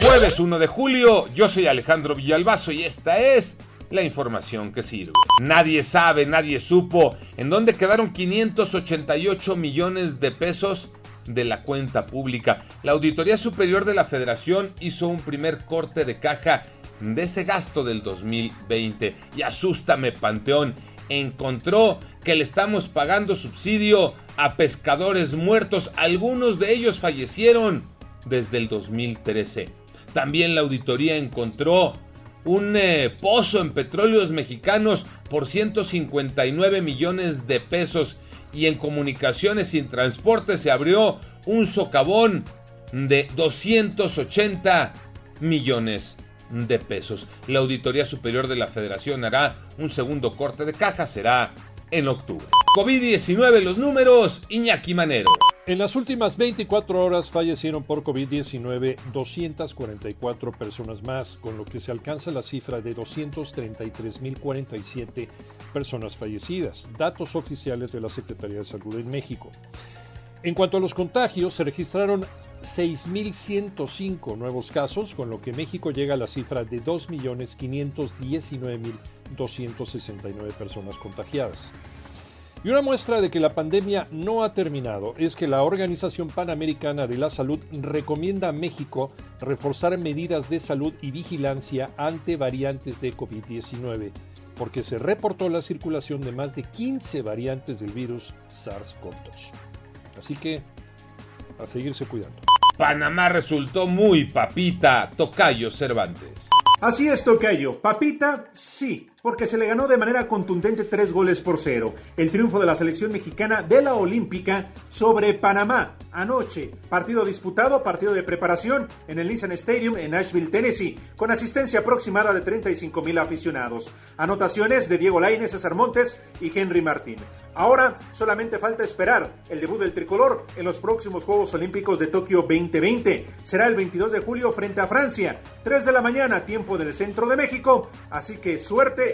Jueves 1 de julio, yo soy Alejandro Villalbazo y esta es la información que sirve. Nadie sabe, nadie supo en dónde quedaron 588 millones de pesos de la cuenta pública. La Auditoría Superior de la Federación hizo un primer corte de caja de ese gasto del 2020 y asústame Panteón encontró que le estamos pagando subsidio a pescadores muertos, algunos de ellos fallecieron desde el 2013. También la auditoría encontró un eh, pozo en petróleos mexicanos por 159 millones de pesos y en comunicaciones y transporte se abrió un socavón de 280 millones de pesos. La Auditoría Superior de la Federación hará un segundo corte de caja, será en octubre. COVID-19, los números, Iñaki Manero. En las últimas 24 horas fallecieron por COVID-19 244 personas más, con lo que se alcanza la cifra de 233.047 personas fallecidas, datos oficiales de la Secretaría de Salud en México. En cuanto a los contagios, se registraron 6.105 nuevos casos, con lo que México llega a la cifra de 2.519.269 personas contagiadas. Y una muestra de que la pandemia no ha terminado es que la Organización Panamericana de la Salud recomienda a México reforzar medidas de salud y vigilancia ante variantes de COVID-19, porque se reportó la circulación de más de 15 variantes del virus SARS-CoV-2. Así que, a seguirse cuidando. Panamá resultó muy papita, Tocayo Cervantes. Así es, Tocayo. Papita, sí porque se le ganó de manera contundente tres goles por cero. El triunfo de la selección mexicana de la Olímpica sobre Panamá anoche. Partido disputado, partido de preparación en el Nissan Stadium en Nashville, Tennessee, con asistencia aproximada de 35 mil aficionados. Anotaciones de Diego Lainez, César Montes y Henry Martín. Ahora solamente falta esperar el debut del tricolor en los próximos Juegos Olímpicos de Tokio 2020. Será el 22 de julio frente a Francia, 3 de la mañana, tiempo del centro de México. Así que suerte